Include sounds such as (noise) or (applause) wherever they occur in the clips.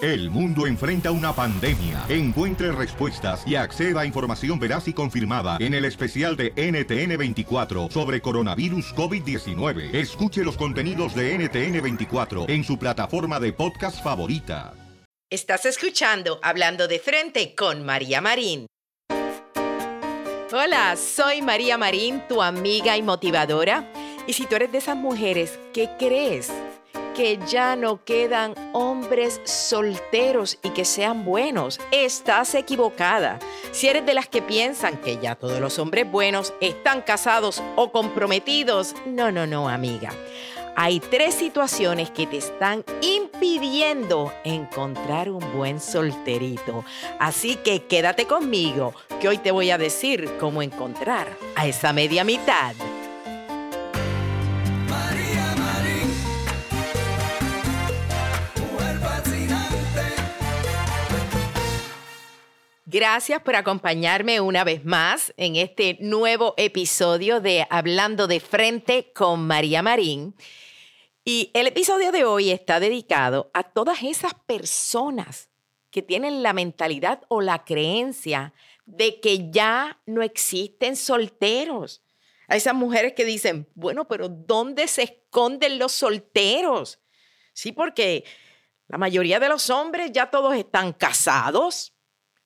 El mundo enfrenta una pandemia. Encuentre respuestas y acceda a información veraz y confirmada en el especial de NTN24 sobre coronavirus COVID-19. Escuche los contenidos de NTN24 en su plataforma de podcast favorita. Estás escuchando Hablando de Frente con María Marín. Hola, soy María Marín, tu amiga y motivadora. Y si tú eres de esas mujeres que crees que ya no quedan hombres solteros y que sean buenos. Estás equivocada. Si eres de las que piensan que ya todos los hombres buenos están casados o comprometidos, no, no, no, amiga. Hay tres situaciones que te están impidiendo encontrar un buen solterito. Así que quédate conmigo, que hoy te voy a decir cómo encontrar a esa media mitad. Gracias por acompañarme una vez más en este nuevo episodio de Hablando de Frente con María Marín. Y el episodio de hoy está dedicado a todas esas personas que tienen la mentalidad o la creencia de que ya no existen solteros. A esas mujeres que dicen, bueno, pero ¿dónde se esconden los solteros? Sí, porque la mayoría de los hombres ya todos están casados,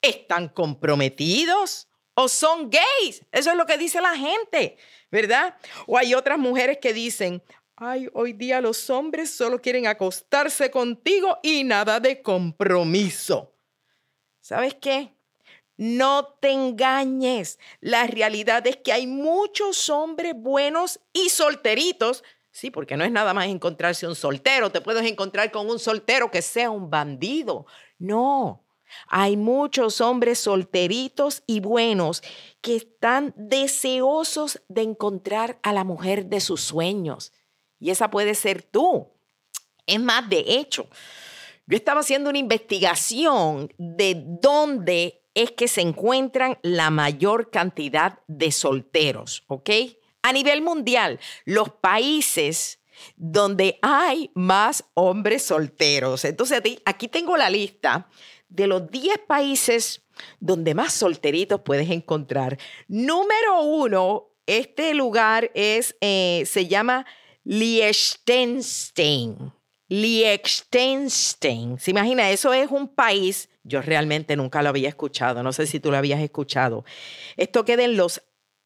están comprometidos o son gays. Eso es lo que dice la gente, ¿verdad? O hay otras mujeres que dicen, ay, hoy día los hombres solo quieren acostarse contigo y nada de compromiso. ¿Sabes qué? No te engañes. La realidad es que hay muchos hombres buenos y solteritos. Sí, porque no es nada más encontrarse un soltero. Te puedes encontrar con un soltero que sea un bandido. No, hay muchos hombres solteritos y buenos que están deseosos de encontrar a la mujer de sus sueños. Y esa puede ser tú. Es más, de hecho, yo estaba haciendo una investigación de dónde es que se encuentran la mayor cantidad de solteros, ¿ok? A nivel mundial, los países donde hay más hombres solteros. Entonces, aquí tengo la lista de los 10 países donde más solteritos puedes encontrar. Número uno, este lugar es, eh, se llama Liechtenstein. Liechtenstein. ¿Se imagina? Eso es un país, yo realmente nunca lo había escuchado, no sé si tú lo habías escuchado. Esto queda en los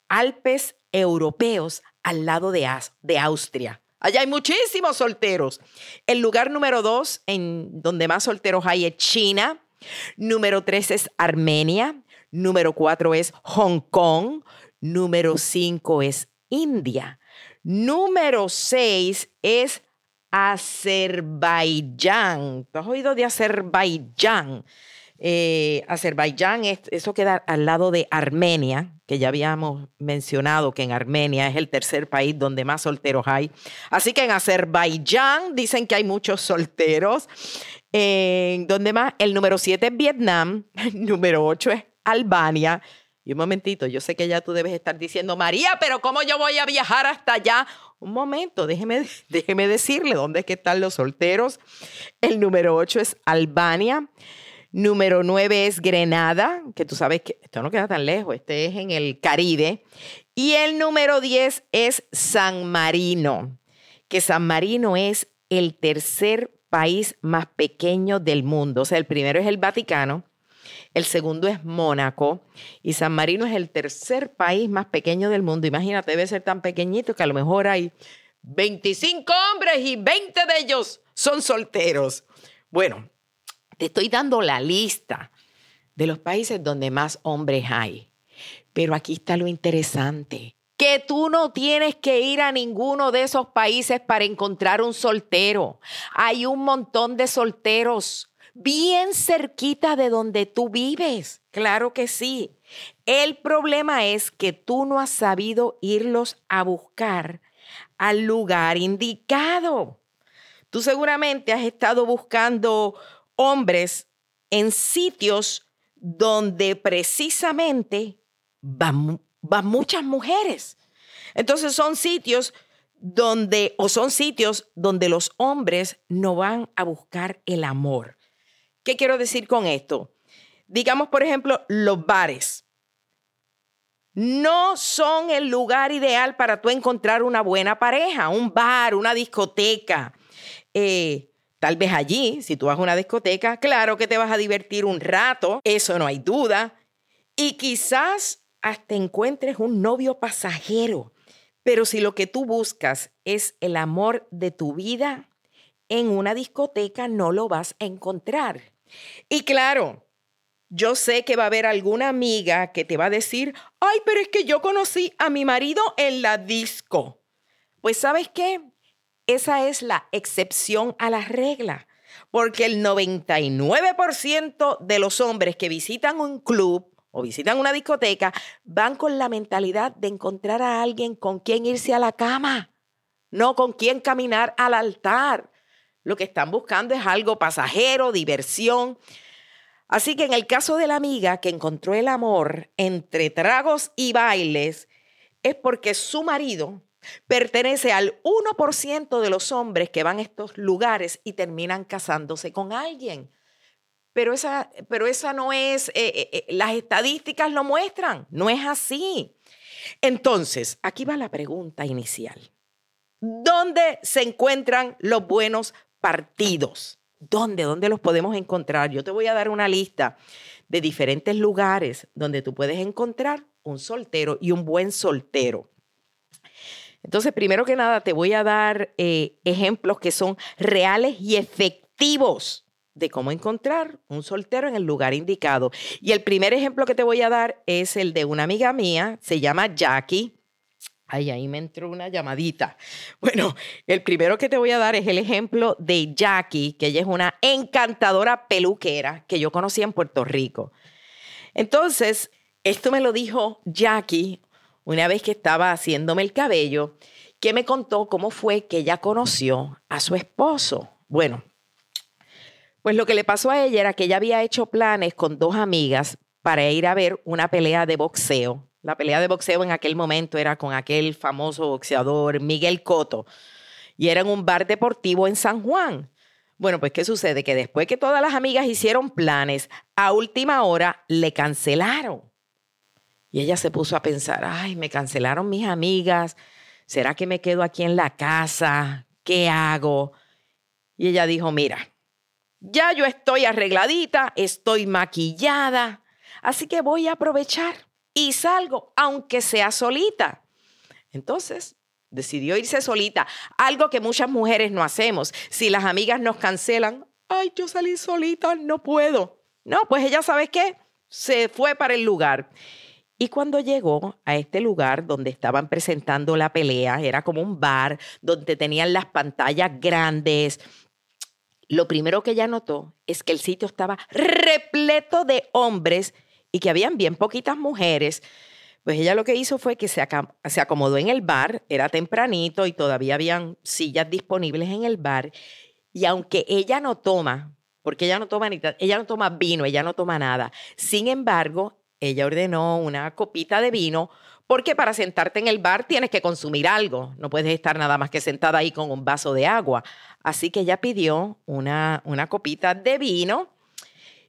Alpes europeos al lado de, de Austria. Allá hay muchísimos solteros. El lugar número dos, en donde más solteros hay, es China. Número tres es Armenia. Número cuatro es Hong Kong. Número cinco es India. Número seis es Azerbaiyán. ¿Tú has oído de Azerbaiyán? Eh, Azerbaiyán, eso queda al lado de Armenia, que ya habíamos mencionado que en Armenia es el tercer país donde más solteros hay. Así que en Azerbaiyán dicen que hay muchos solteros. En donde más, el número 7 es Vietnam, (laughs) el número 8 es Albania. Y un momentito, yo sé que ya tú debes estar diciendo, María, pero ¿cómo yo voy a viajar hasta allá? Un momento, déjeme, (laughs) déjeme decirle dónde es que están los solteros. El número 8 es Albania. Número 9 es Grenada, que tú sabes que esto no queda tan lejos, este es en el Caribe. Y el número 10 es San Marino, que San Marino es el tercer país más pequeño del mundo. O sea, el primero es el Vaticano, el segundo es Mónaco y San Marino es el tercer país más pequeño del mundo. Imagínate, debe ser tan pequeñito que a lo mejor hay 25 hombres y 20 de ellos son solteros. Bueno, te estoy dando la lista de los países donde más hombres hay. Pero aquí está lo interesante, que tú no tienes que ir a ninguno de esos países para encontrar un soltero. Hay un montón de solteros bien cerquita de donde tú vives. Claro que sí. El problema es que tú no has sabido irlos a buscar al lugar indicado. Tú seguramente has estado buscando hombres en sitios donde precisamente van, muchas mujeres. Entonces son sitios donde, o son sitios donde los hombres no van a buscar el amor. ¿Qué quiero decir con esto? Digamos, por ejemplo, los bares. No son el lugar ideal para tú encontrar una buena pareja, un bar, una discoteca. Eh, tal vez allí, si tú vas a una discoteca, claro que te vas a divertir un rato, eso no hay duda. Y quizás hasta encuentres un novio pasajero. Pero si lo que tú buscas es el amor de tu vida, en una discoteca no lo vas a encontrar. Y claro, yo sé que va a haber alguna amiga que te va a decir, ay, pero es que yo conocí a mi marido en la disco. Pues sabes qué? Esa es la excepción a la regla, porque el 99% de los hombres que visitan un club o visitan una discoteca, van con la mentalidad de encontrar a alguien con quien irse a la cama, no con quien caminar al altar. Lo que están buscando es algo pasajero, diversión. Así que en el caso de la amiga que encontró el amor entre tragos y bailes, es porque su marido pertenece al 1% de los hombres que van a estos lugares y terminan casándose con alguien. Pero esa, pero esa no es, eh, eh, eh, las estadísticas lo muestran, no es así. Entonces, aquí va la pregunta inicial. ¿Dónde se encuentran los buenos partidos? ¿Dónde? ¿Dónde los podemos encontrar? Yo te voy a dar una lista de diferentes lugares donde tú puedes encontrar un soltero y un buen soltero. Entonces, primero que nada, te voy a dar ejemplos que son reales y efectivos de cómo encontrar un soltero en el lugar indicado. Y el primer ejemplo que te voy a dar es el de una amiga mía, se llama Jackie. Ay, ahí me entró una llamadita. (laughs) Bueno, el primero que te voy a dar es el ejemplo de Jackie, que ella es una encantadora peluquera que yo conocí en Puerto Rico. Entonces, esto me lo dijo Jackie una vez que estaba haciéndome el cabello, que me contó cómo fue que ella conoció a su esposo. Bueno, pues lo que le pasó a ella era que ella había hecho planes con dos amigas para ir a ver una pelea de boxeo. La pelea de boxeo en aquel momento era con aquel famoso boxeador Miguel Coto y era en un bar deportivo en San Juan. Bueno, pues ¿qué sucede? Que después que todas las amigas hicieron planes, a última hora le cancelaron. Y ella se puso a pensar, ay, me cancelaron mis amigas, ¿será que me quedo aquí en la casa? ¿Qué hago? Y ella dijo, mira, ya yo estoy arregladita, estoy maquillada, así que voy a aprovechar y salgo, aunque sea solita. Entonces, decidió irse solita, algo que muchas mujeres no hacemos. Si las amigas nos cancelan, ay, yo salí solita, no puedo. No, pues ella, ¿sabes qué? Se fue para el lugar. Y cuando llegó a este lugar donde estaban presentando la pelea, era como un bar donde tenían las pantallas grandes, lo primero que ella notó es que el sitio estaba repleto de hombres y que habían bien poquitas mujeres. Pues ella lo que hizo fue que se, acomodó en el bar, era tempranito y todavía habían sillas disponibles en el bar. Y aunque ella no toma, porque ella no toma, ella no toma vino, ella no toma nada. Sin embargo, ella ordenó una copita de vino porque para sentarte en el bar tienes que consumir algo, no puedes estar nada más que sentada ahí con un vaso de agua. Así que ella pidió una, una copita de vino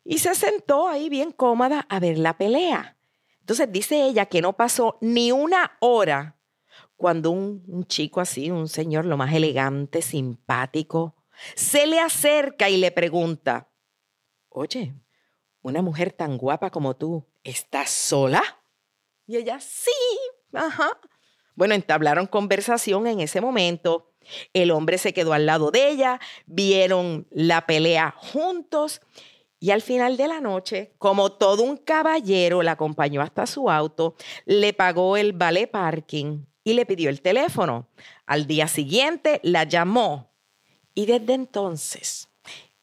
y se sentó ahí bien cómoda a ver la pelea. Entonces dice ella que no pasó ni una hora cuando un, un, chico así, un señor lo más elegante, simpático, se le acerca y le pregunta, oye, una mujer tan guapa como tú, ¿estás sola? Y ella, sí, ajá. Bueno, entablaron conversación en ese momento El hombre se quedó al lado de ella, vieron la pelea juntos y al final de la noche, como todo un caballero, la acompañó hasta su auto, le pagó el vale parking y le pidió el teléfono. Al día siguiente la llamó y desde entonces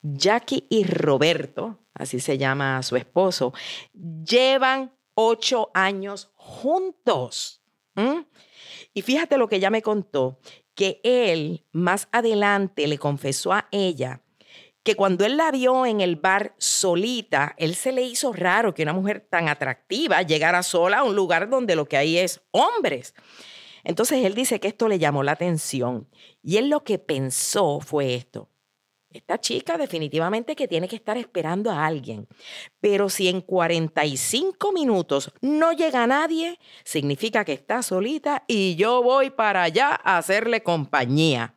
Jackie y Roberto, así se llama su esposo, llevan ocho años juntos. Y fíjate lo que ella me contó, que él más adelante le confesó a ella que cuando él la vio en el bar solita, él se le hizo raro que una mujer tan atractiva llegara sola a un lugar donde lo que hay es hombres. Entonces él dice que esto le llamó la atención y él lo que pensó fue esto. Esta chica definitivamente que tiene que estar esperando a alguien. Pero si en 45 minutos no llega nadie, significa que está solita y yo voy para allá a hacerle compañía.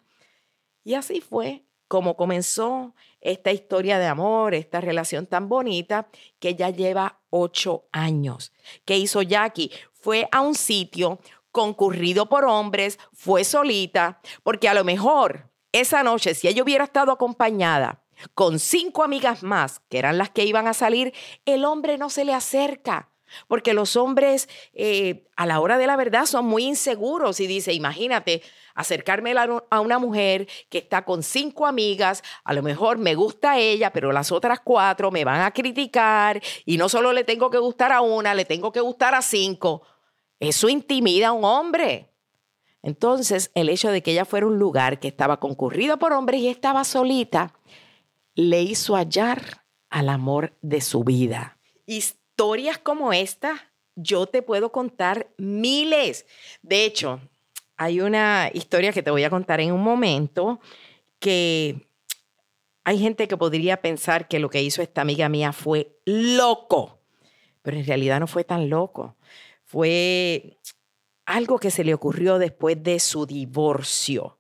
Y así fue como comenzó esta historia de amor, esta relación tan bonita que ya lleva ocho años. ¿Qué hizo Jackie? Fue a un sitio concurrido por hombres, fue solita, porque a lo mejor esa noche, si ella hubiera estado acompañada con cinco amigas más, que eran las que iban a salir, el hombre no se le acerca. Porque los hombres eh, a la hora de la verdad son muy inseguros y dice, imagínate, acercarme a una mujer que está con cinco amigas, a lo mejor me gusta ella, pero las otras cuatro me van a criticar y no solo le tengo que gustar a una, le tengo que gustar a cinco. Eso intimida a un hombre. Entonces, el hecho de que ella fuera un lugar que estaba concurrido por hombres y estaba solita, le hizo hallar al amor de su vida. Historias como esta, yo te puedo contar miles. De hecho, hay una historia que te voy a contar en un momento que hay gente que podría pensar que lo que hizo esta amiga mía fue loco, pero en realidad no fue tan loco. Fue algo que se le ocurrió después de su divorcio,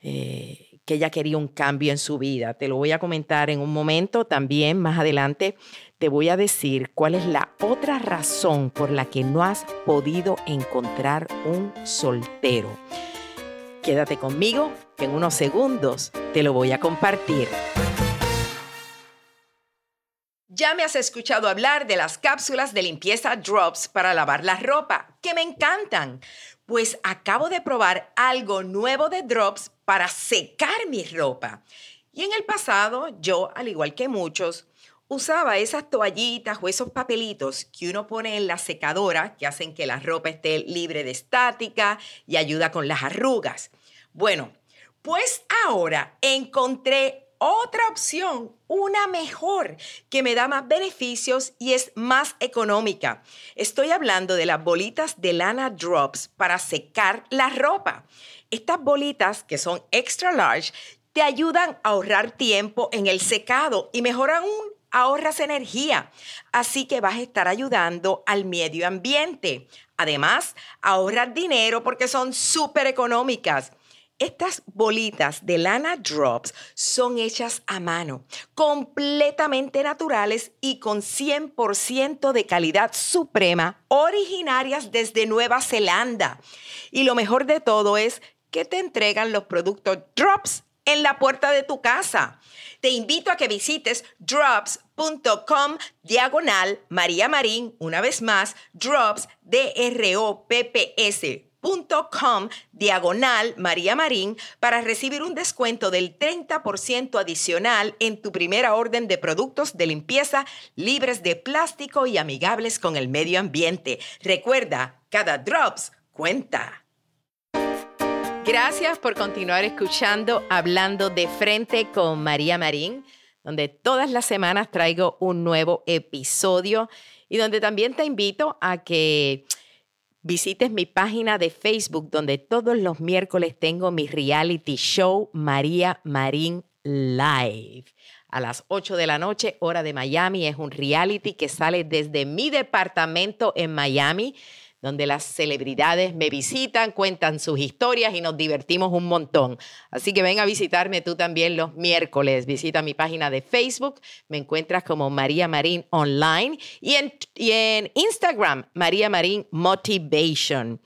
eh, que ella quería un cambio en su vida. Te lo voy a comentar en un momento también, más adelante te voy a decir cuál es la otra razón por la que no has podido encontrar un soltero. Quédate conmigo, que en unos segundos te lo voy a compartir. Ya me has escuchado hablar de las cápsulas de limpieza Drops para lavar la ropa, que me encantan. Pues acabo de probar algo nuevo de Drops para secar mi ropa. Y en el pasado, yo, al igual que muchos, usaba esas toallitas o esos papelitos que uno pone en la secadora que hacen que la ropa esté libre de estática y ayuda con las arrugas. Bueno, pues ahora encontré otra opción, una mejor, que me da más beneficios y es más económica. Estoy hablando de las bolitas de lana drops para secar la ropa. Estas bolitas, que son extra large, te ayudan a ahorrar tiempo en el secado y mejor aún, ahorras energía. Así que vas a estar ayudando al medio ambiente. Además, ahorrar dinero porque son súper económicas. Estas bolitas de lana drops son hechas a mano, completamente naturales y con 100% de calidad suprema, originarias desde Nueva Zelanda. Y lo mejor de todo es que te entregan los productos drops en la puerta de tu casa. Te invito a que visites drops.com diagonal María Marín, una vez más, drops, D-R-O-P-P-S Com, diagonal María Marín para recibir un descuento del 30% adicional en tu primera orden de productos de limpieza libres de plástico y amigables con el medio ambiente. Recuerda, cada drops cuenta. Gracias por continuar escuchando Hablando de frente con María Marín, donde todas las semanas traigo un nuevo episodio y donde también te invito a que visites mi página de Facebook donde todos los miércoles tengo mi reality show María Marín Live. A las 8 de la noche, hora de Miami, es un reality que sale desde mi departamento en Miami donde las celebridades me visitan, cuentan sus historias y nos divertimos un montón. Así que ven a visitarme tú también los miércoles. Visita mi página de Facebook, me encuentras como María Marín Online y en, Instagram, María Marín Motivation.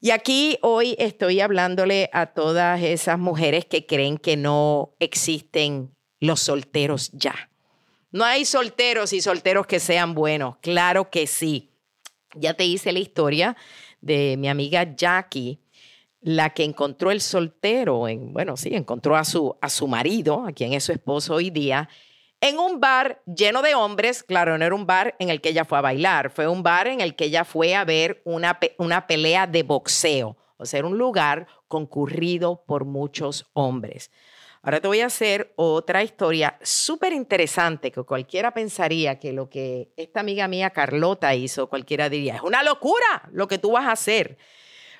Y aquí hoy estoy hablándole a todas esas mujeres que creen que no existen los solteros ya. No hay solteros y solteros que sean buenos. Claro que sí. Ya te hice la historia de mi amiga Jackie, la que encontró el soltero, en, bueno, sí, encontró a su, a su marido, a quien es su esposo hoy día, en un bar lleno de hombres. Claro, no era un bar en el que ella fue a bailar, fue un bar en el que ella fue a ver una, una pelea de boxeo. O sea, un lugar concurrido por muchos hombres. Ahora te voy a hacer otra historia súper interesante que cualquiera pensaría que lo que esta amiga mía Carlota hizo, cualquiera diría, es una locura lo que tú vas a hacer.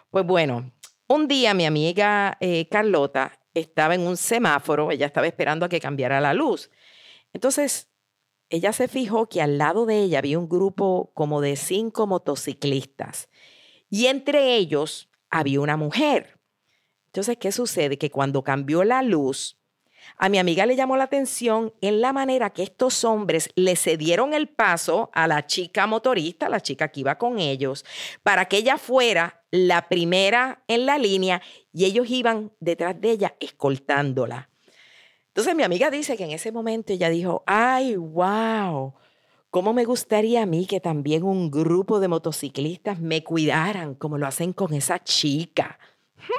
Pues bueno, un día mi amiga eh, Carlota estaba en un semáforo, ella estaba esperando a que cambiara la luz. Entonces, ella se fijó que al lado de ella había un grupo como de cinco motociclistas y entre ellos había una mujer. Entonces, ¿qué sucede? Que cuando cambió la luz, a mi amiga le llamó la atención en la manera que estos hombres le cedieron el paso a la chica motorista, la chica que iba con ellos, para que ella fuera la primera en la línea y ellos iban detrás de ella escoltándola. Entonces mi amiga dice que en ese momento ella dijo, ay, wow, ¿cómo me gustaría a mí que también un grupo de motociclistas me cuidaran como lo hacen con esa chica?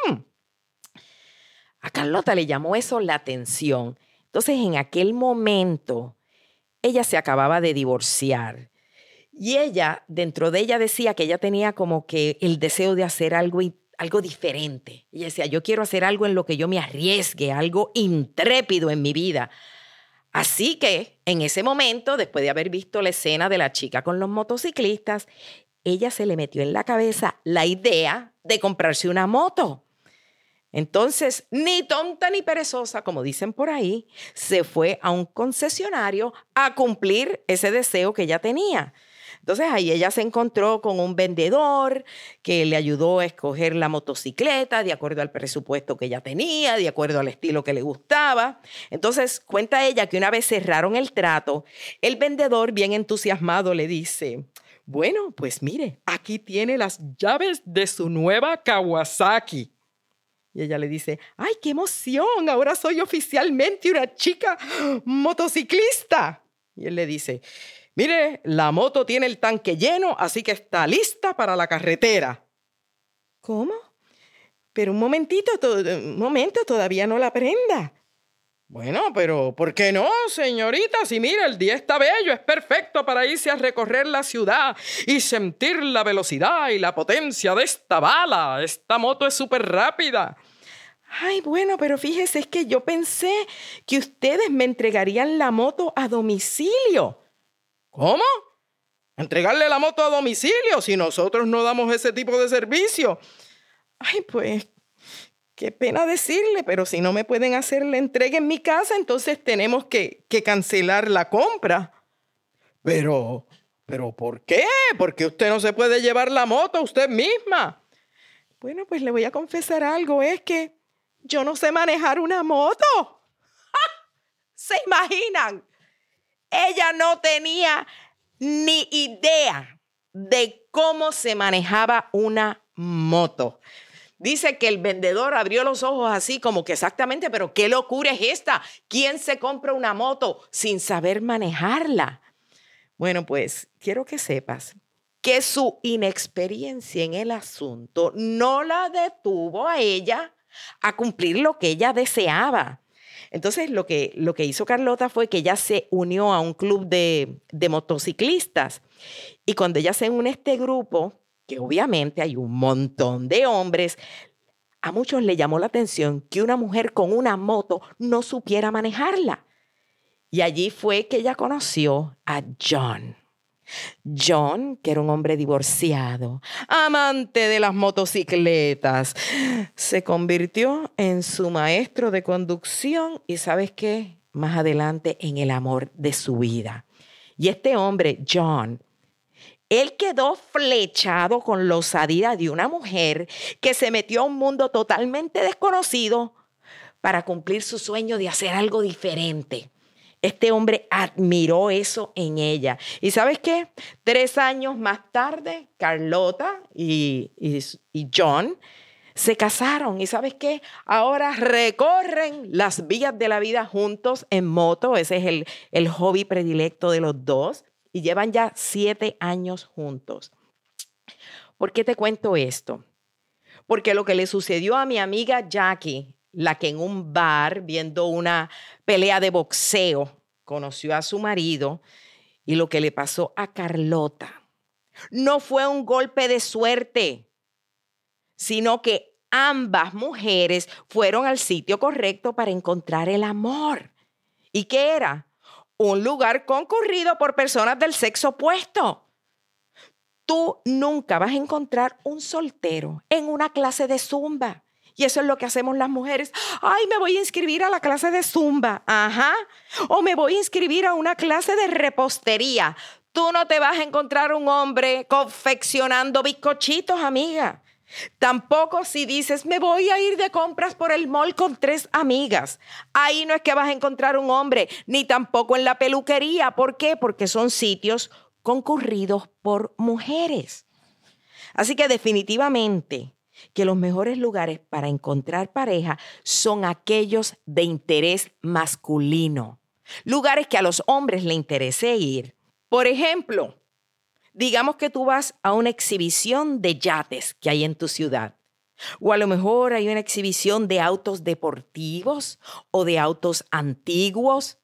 Hmm. A Carlota le llamó eso la atención. Entonces en aquel momento ella se acababa de divorciar. Y ella, dentro de ella decía que ella tenía como que el deseo de hacer algo algo diferente. Ella decía, yo quiero hacer algo en lo que yo me arriesgue, algo intrépido en mi vida. Así que en ese momento, después de haber visto la escena de la chica con los motociclistas, ella se le metió en la cabeza la idea de comprarse una moto. Entonces, ni tonta ni perezosa, como dicen por ahí, se fue a un concesionario a cumplir ese deseo que ella tenía. Entonces ahí ella se encontró con un vendedor que le ayudó a escoger la motocicleta de acuerdo al presupuesto que ella tenía, de acuerdo al estilo que le gustaba. Entonces cuenta ella que una vez cerraron el trato, el vendedor bien entusiasmado le dice, bueno, pues mire, aquí tiene las llaves de su nueva Kawasaki. Y ella le dice, ay, qué emoción, ahora soy oficialmente una chica motociclista. Y él le dice, Mire, la moto tiene el tanque lleno, así que está lista para la carretera. ¿Cómo? Pero un momentito, un momento, todavía no la prenda. Bueno, pero ¿por qué no, señorita? Si mira, el día está bello, es perfecto para irse a recorrer la ciudad y sentir la velocidad y la potencia de esta bala. Esta moto es súper rápida. Ay, bueno, pero fíjese, es que yo pensé que ustedes me entregarían la moto a domicilio. ¿Cómo? ¿Entregarle la moto a domicilio si nosotros no damos ese tipo de servicio? Ay, pues, qué pena decirle, pero si no me pueden hacer la entrega en mi casa, entonces tenemos que, que cancelar la compra. Pero, pero ¿por qué? Porque usted no se puede llevar la moto usted misma. Bueno, pues le voy a confesar algo, es que yo no sé manejar una moto. (laughs) ¿Se imaginan? Ella no tenía ni idea de cómo se manejaba una moto. Dice que el vendedor abrió los ojos así como que exactamente, pero qué locura es esta. ¿Quién se compra una moto sin saber manejarla? Bueno, pues quiero que sepas que su inexperiencia en el asunto no la detuvo a ella a cumplir lo que ella deseaba. Entonces, lo que, lo que hizo Carlota fue que ella se unió a un club de, de motociclistas. Y cuando ella se une a este grupo, que obviamente hay un montón de hombres, a muchos le llamó la atención que una mujer con una moto no supiera manejarla. Y allí fue que ella conoció a John. John, que era un hombre divorciado, amante de las motocicletas, se convirtió en su maestro de conducción y sabes qué, más adelante en el amor de su vida. Y este hombre, John, él quedó flechado con la osadía de una mujer que se metió a un mundo totalmente desconocido para cumplir su sueño de hacer algo diferente. Este hombre admiró eso en ella. ¿Y sabes qué? Tres años más tarde, Carlota y, John se casaron. ¿Y sabes qué? Ahora recorren las vías de la vida juntos en moto. Ese es el, el hobby predilecto de los dos. Y llevan ya siete años juntos. ¿Por qué te cuento esto? Porque lo que le sucedió a mi amiga Jackie la que en un bar, viendo una pelea de boxeo, conoció a su marido y lo que le pasó a Carlota. No fue un golpe de suerte, sino que ambas mujeres fueron al sitio correcto para encontrar el amor. ¿Y qué era? Un lugar concurrido por personas del sexo opuesto. Tú nunca vas a encontrar un soltero en una clase de zumba. Y eso es lo que hacemos las mujeres. Ay, me voy a inscribir a la clase de zumba. Ajá. O me voy a inscribir a una clase de repostería. Tú no te vas a encontrar un hombre confeccionando bizcochitos, amiga. Tampoco si dices, me voy a ir de compras por el mall con tres amigas. Ahí no es que vas a encontrar un hombre, ni tampoco en la peluquería. ¿Por qué? Porque son sitios concurridos por mujeres. Así que definitivamente que los mejores lugares para encontrar pareja son aquellos de interés masculino, lugares que a los hombres le interese ir. Por ejemplo, digamos que tú vas a una exhibición de yates que hay en tu ciudad. O a lo mejor hay una exhibición de autos deportivos o de autos antiguos.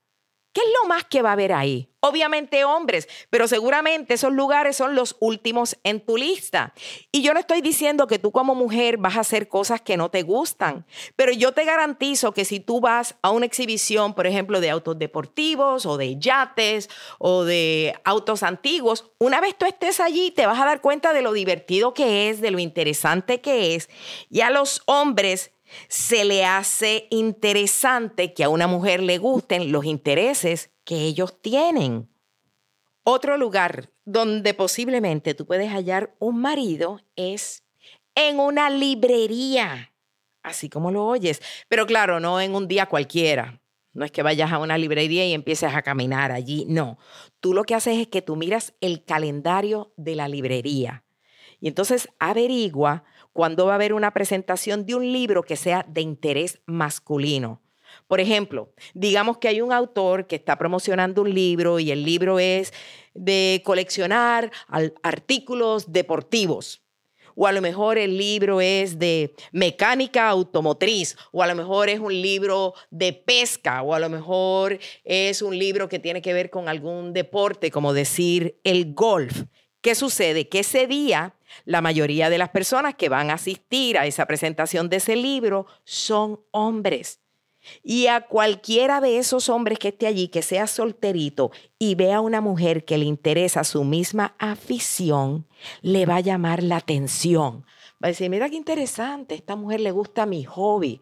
¿Qué es lo más que va a haber ahí? Obviamente hombres, pero seguramente esos lugares son los últimos en tu lista. Y yo no estoy diciendo que tú como mujer vas a hacer cosas que no te gustan, pero yo te garantizo que si tú vas a una exhibición, por ejemplo, de autos deportivos o de yates o de autos antiguos, una vez tú estés allí te vas a dar cuenta de lo divertido que es, de lo interesante que es. Y a los hombres se le hace interesante que a una mujer le gusten los intereses que ellos tienen. Otro lugar donde posiblemente tú puedes hallar un marido es en una librería, así como lo oyes, pero claro, no en un día cualquiera. No es que vayas a una librería y empieces a caminar allí, no. Tú lo que haces es que tú miras el calendario de la librería y entonces averigua cuándo va a haber una presentación de un libro que sea de interés masculino. Por ejemplo, digamos que hay un autor que está promocionando un libro y el libro es de coleccionar artículos deportivos. O a lo mejor el libro es de mecánica automotriz, o a lo mejor es un libro de pesca, o a lo mejor es un libro que tiene que ver con algún deporte, como decir el golf. ¿Qué sucede? Que ese día la mayoría de las personas que van a asistir a esa presentación de ese libro son hombres. Y a cualquiera de esos hombres que esté allí, que sea solterito y vea a una mujer que le interesa su misma afición, le va a llamar la atención. Va a decir, mira qué interesante, esta mujer le gusta mi hobby.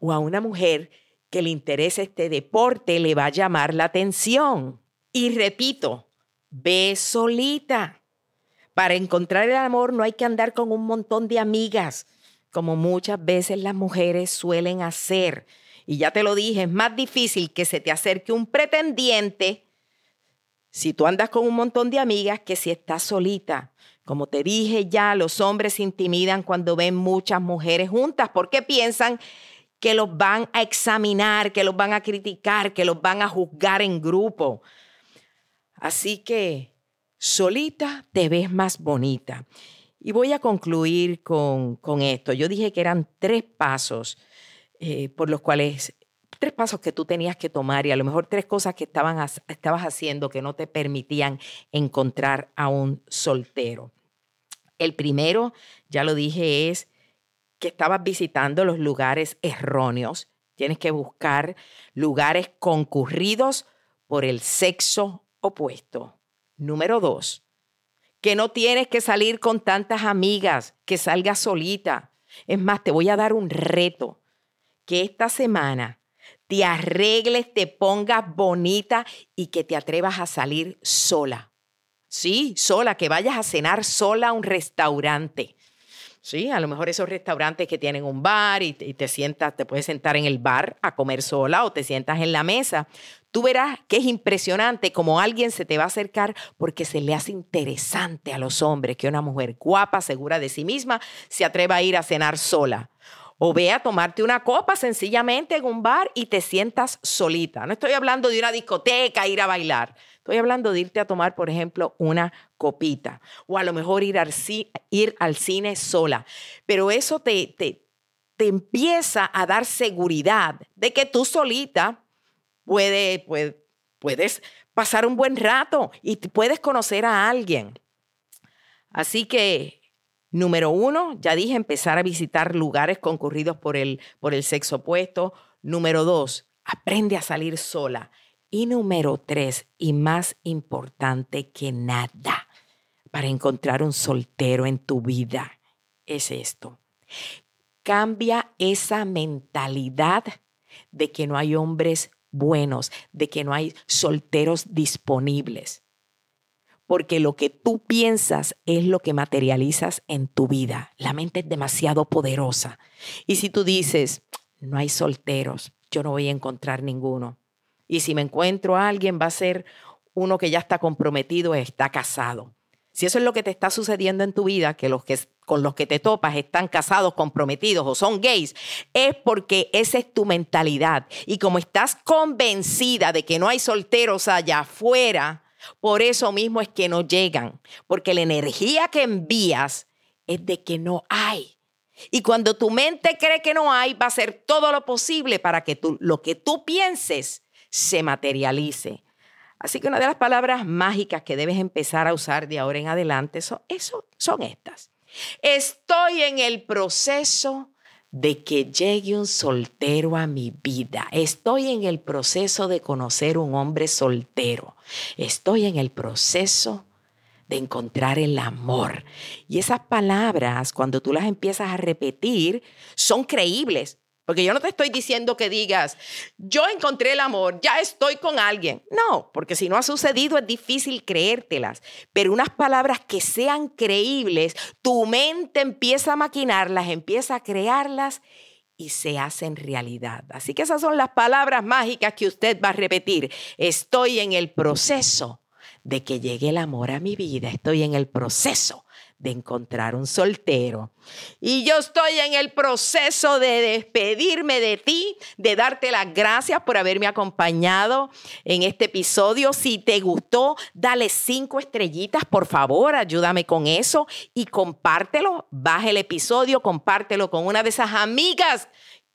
O a una mujer que le interesa este deporte, le va a llamar la atención. Y repito, ve solita. Para encontrar el amor no hay que andar con un montón de amigas, como muchas veces las mujeres suelen hacer. Y ya te lo dije, es más difícil que se te acerque un pretendiente si tú andas con un montón de amigas que si estás solita. Como te dije ya, los hombres se intimidan cuando ven muchas mujeres juntas porque piensan que los van a examinar, que los van a criticar, que los van a juzgar en grupo. Así que solita te ves más bonita. Y voy a concluir con, con esto. Yo dije que eran tres pasos eh, por los cuales tres pasos que tú tenías que tomar y a lo mejor tres cosas que estaban, estabas haciendo que no te permitían encontrar a un soltero. El primero, ya lo dije, es que estabas visitando los lugares erróneos. Tienes que buscar lugares concurridos por el sexo opuesto. Número dos, que no tienes que salir con tantas amigas, que salgas solita. Es más, te voy a dar un reto que esta semana te arregles, te pongas bonita y que te atrevas a salir sola. Sí, sola, que vayas a cenar sola a un restaurante. Sí, a lo mejor esos restaurantes que tienen un bar y te, sientas, te puedes sentar en el bar a comer sola o te sientas en la mesa. Tú verás que es impresionante como alguien se te va a acercar porque se le hace interesante a los hombres que una mujer guapa, segura de sí misma, se atreva a ir a cenar sola. O ve a tomarte una copa sencillamente en un bar y te sientas solita. No estoy hablando de una discoteca, ir a bailar. Estoy hablando de irte a tomar, por ejemplo, una copita. O a lo mejor ir al, ir al cine sola. Pero eso te, te, te empieza a dar seguridad de que tú solita puede, puedes pasar un buen rato y puedes conocer a alguien. Así que, número uno, ya dije, empezar a visitar lugares concurridos por el, por el sexo opuesto. Número dos, aprende a salir sola. Y número tres, y más importante que nada, para encontrar un soltero en tu vida, es esto. Cambia esa mentalidad de que no hay hombres buenos, de que no hay solteros disponibles. Porque lo que tú piensas es lo que materializas en tu vida. La mente es demasiado poderosa. Y si tú dices, no hay solteros, yo no voy a encontrar ninguno. Y si me encuentro a alguien, va a ser uno que ya está comprometido, está casado. Si eso es lo que te está sucediendo en tu vida, que los que con los que te topas están casados, comprometidos o son gays, es porque esa es tu mentalidad. Y como estás convencida de que no hay solteros allá afuera, por eso mismo es que no llegan, porque la energía que envías es de que no hay. Y cuando tu mente cree que no hay, va a hacer todo lo posible para que lo que tú pienses se materialice. Así que una de las palabras mágicas que debes empezar a usar de ahora en adelante son, eso, son estas. Estoy en el proceso de que llegue un soltero a mi vida. Estoy en el proceso de conocer un hombre soltero. Estoy en el proceso de encontrar el amor. Y esas palabras, cuando tú las empiezas a repetir, son creíbles. Porque yo no te estoy diciendo que digas, yo encontré el amor, ya estoy con alguien. No, porque si no ha sucedido es difícil creértelas. Pero unas palabras que sean creíbles, tu mente empieza a maquinarlas, empieza a crearlas y se hacen realidad. Así que esas son las palabras mágicas que usted va a repetir. Estoy en el proceso de que llegue el amor a mi vida. Estoy en el proceso de encontrar un soltero. Y yo estoy en el proceso de despedirme de ti, de darte las gracias por haberme acompañado en este episodio. Si te gustó, dale cinco estrellitas, por favor, ayúdame con eso y compártelo. Baja el episodio, compártelo con una de esas amigas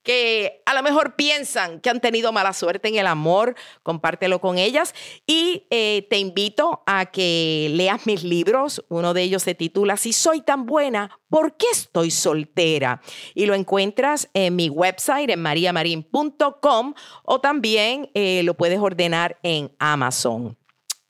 que a lo mejor piensan que han tenido mala suerte en el amor, compártelo con ellas. Y eh, te invito a que leas mis libros. Uno de ellos se titula Si soy tan buena, ¿por qué estoy soltera? Y lo encuentras en mi website, en mariamarin.com, o también eh, lo puedes ordenar en Amazon.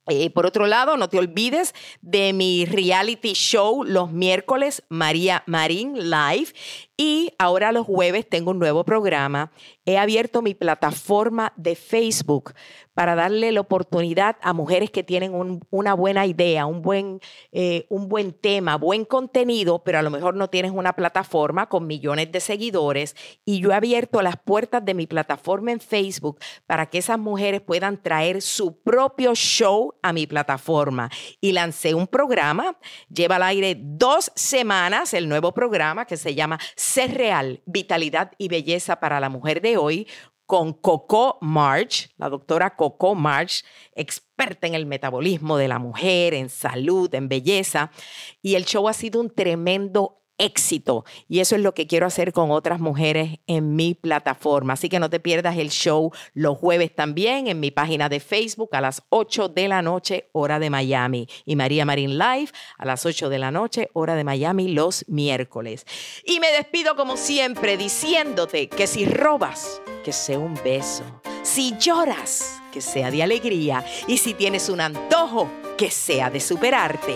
Eh, por otro lado, no te olvides de mi reality show los miércoles, María Marín Live. Y ahora los jueves tengo un nuevo programa. He abierto mi plataforma de Facebook para darle la oportunidad a mujeres que tienen una buena idea, un buen, eh, un buen tema, buen contenido, pero a lo mejor no tienes una plataforma con millones de seguidores. Y yo he abierto las puertas de mi plataforma en Facebook para que esas mujeres puedan traer su propio show a mi plataforma. Y lancé un programa, lleva al aire dos semanas el nuevo programa que se llama Ser Real, Vitalidad y Belleza para la Mujer de hoy con Coco March, la doctora Coco March, experta en el metabolismo de la mujer, en salud, en belleza. Y el show ha sido un tremendo éxito. Y eso es lo que quiero hacer con otras mujeres en mi plataforma. Así que no te pierdas el show los jueves también en mi página de Facebook a las 8 de la noche, hora de Miami. Y María Marín Live a las 8 de la noche, hora de Miami, los miércoles. Y me despido como siempre diciéndote que si robas, que sea un beso. Si lloras, que sea de alegría. Y si tienes un antojo, que sea de superarte.